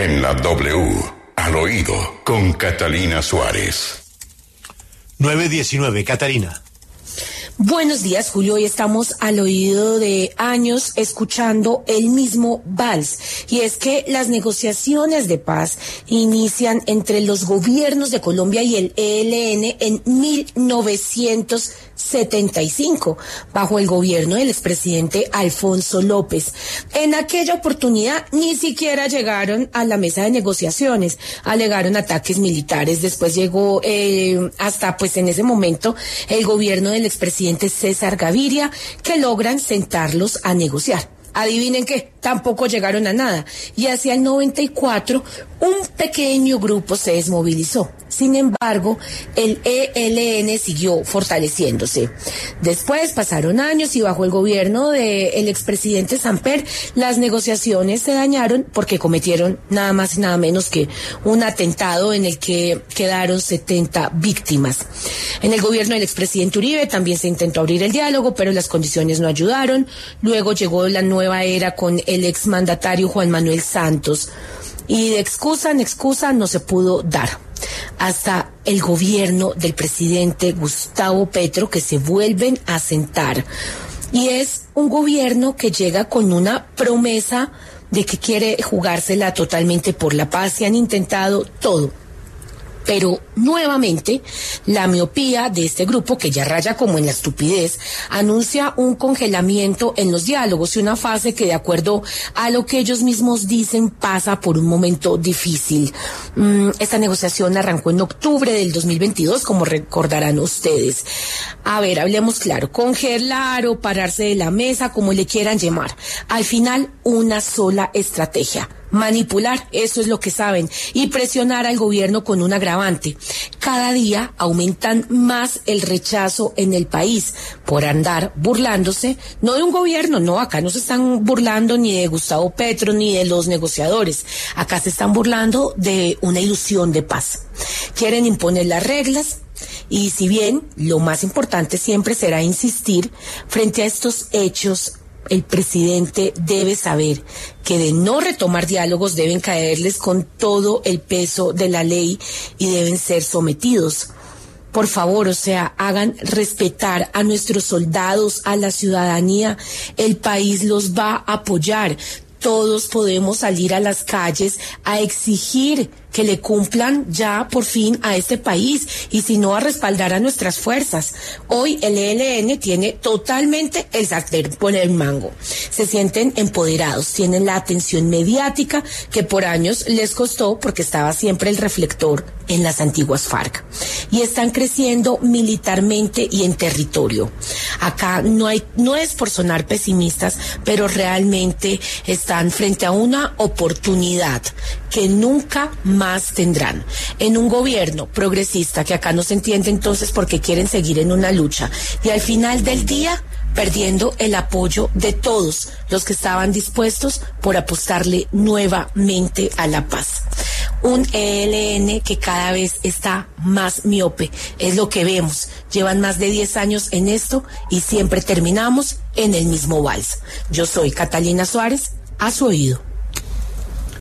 En la W, al oído, con Catalina Suárez. 919, Catalina. Buenos días, Julio. Hoy estamos al oído de años escuchando el mismo vals. Y es que las negociaciones de paz inician entre los gobiernos de Colombia y el ELN en 1975, bajo el gobierno del expresidente Alfonso López. En aquella oportunidad ni siquiera llegaron a la mesa de negociaciones, alegaron ataques militares. Después llegó eh, hasta, pues en ese momento, el gobierno del expresidente César Gaviria, que logran sentarlos a negociar. Adivinen qué, tampoco llegaron a nada. Y hacia el 94, un pequeño grupo se desmovilizó. Sin embargo, el ELN siguió fortaleciéndose. Después pasaron años y bajo el gobierno del expresidente Samper, las negociaciones se dañaron porque cometieron nada más y nada menos que un atentado en el que quedaron 70 víctimas. En el gobierno del expresidente Uribe también se intentó abrir el diálogo, pero las condiciones no ayudaron. Luego llegó la nueva era con el exmandatario Juan Manuel Santos. Y de excusa en excusa no se pudo dar hasta el gobierno del presidente Gustavo Petro que se vuelven a sentar. Y es un gobierno que llega con una promesa de que quiere jugársela totalmente por la paz y han intentado todo pero nuevamente, la miopía de este grupo, que ya raya como en la estupidez, anuncia un congelamiento en los diálogos y una fase que, de acuerdo a lo que ellos mismos dicen, pasa por un momento difícil. Mm, esta negociación arrancó en octubre del 2022, como recordarán ustedes. A ver, hablemos claro, congelar o pararse de la mesa, como le quieran llamar. Al final, una sola estrategia manipular, eso es lo que saben, y presionar al gobierno con un agravante. Cada día aumentan más el rechazo en el país por andar burlándose, no de un gobierno, no, acá no se están burlando ni de Gustavo Petro ni de los negociadores, acá se están burlando de una ilusión de paz. Quieren imponer las reglas, y si bien lo más importante siempre será insistir frente a estos hechos el presidente debe saber que de no retomar diálogos deben caerles con todo el peso de la ley y deben ser sometidos. Por favor, o sea, hagan respetar a nuestros soldados, a la ciudadanía. El país los va a apoyar. Todos podemos salir a las calles a exigir que le cumplan ya por fin a este país y si no a respaldar a nuestras fuerzas. Hoy el ELN tiene totalmente el sartén por el mango. Se sienten empoderados, tienen la atención mediática que por años les costó porque estaba siempre el reflector en las antiguas FARC. Y están creciendo militarmente y en territorio. Acá no hay, no es por sonar pesimistas, pero realmente están frente a una oportunidad que nunca más tendrán. En un gobierno progresista, que acá no se entiende entonces porque quieren seguir en una lucha, y al final del día perdiendo el apoyo de todos los que estaban dispuestos por apostarle nuevamente a la paz. Un ELN que cada vez está más miope, es lo que vemos. Llevan más de 10 años en esto y siempre terminamos en el mismo vals. Yo soy Catalina Suárez, a su oído.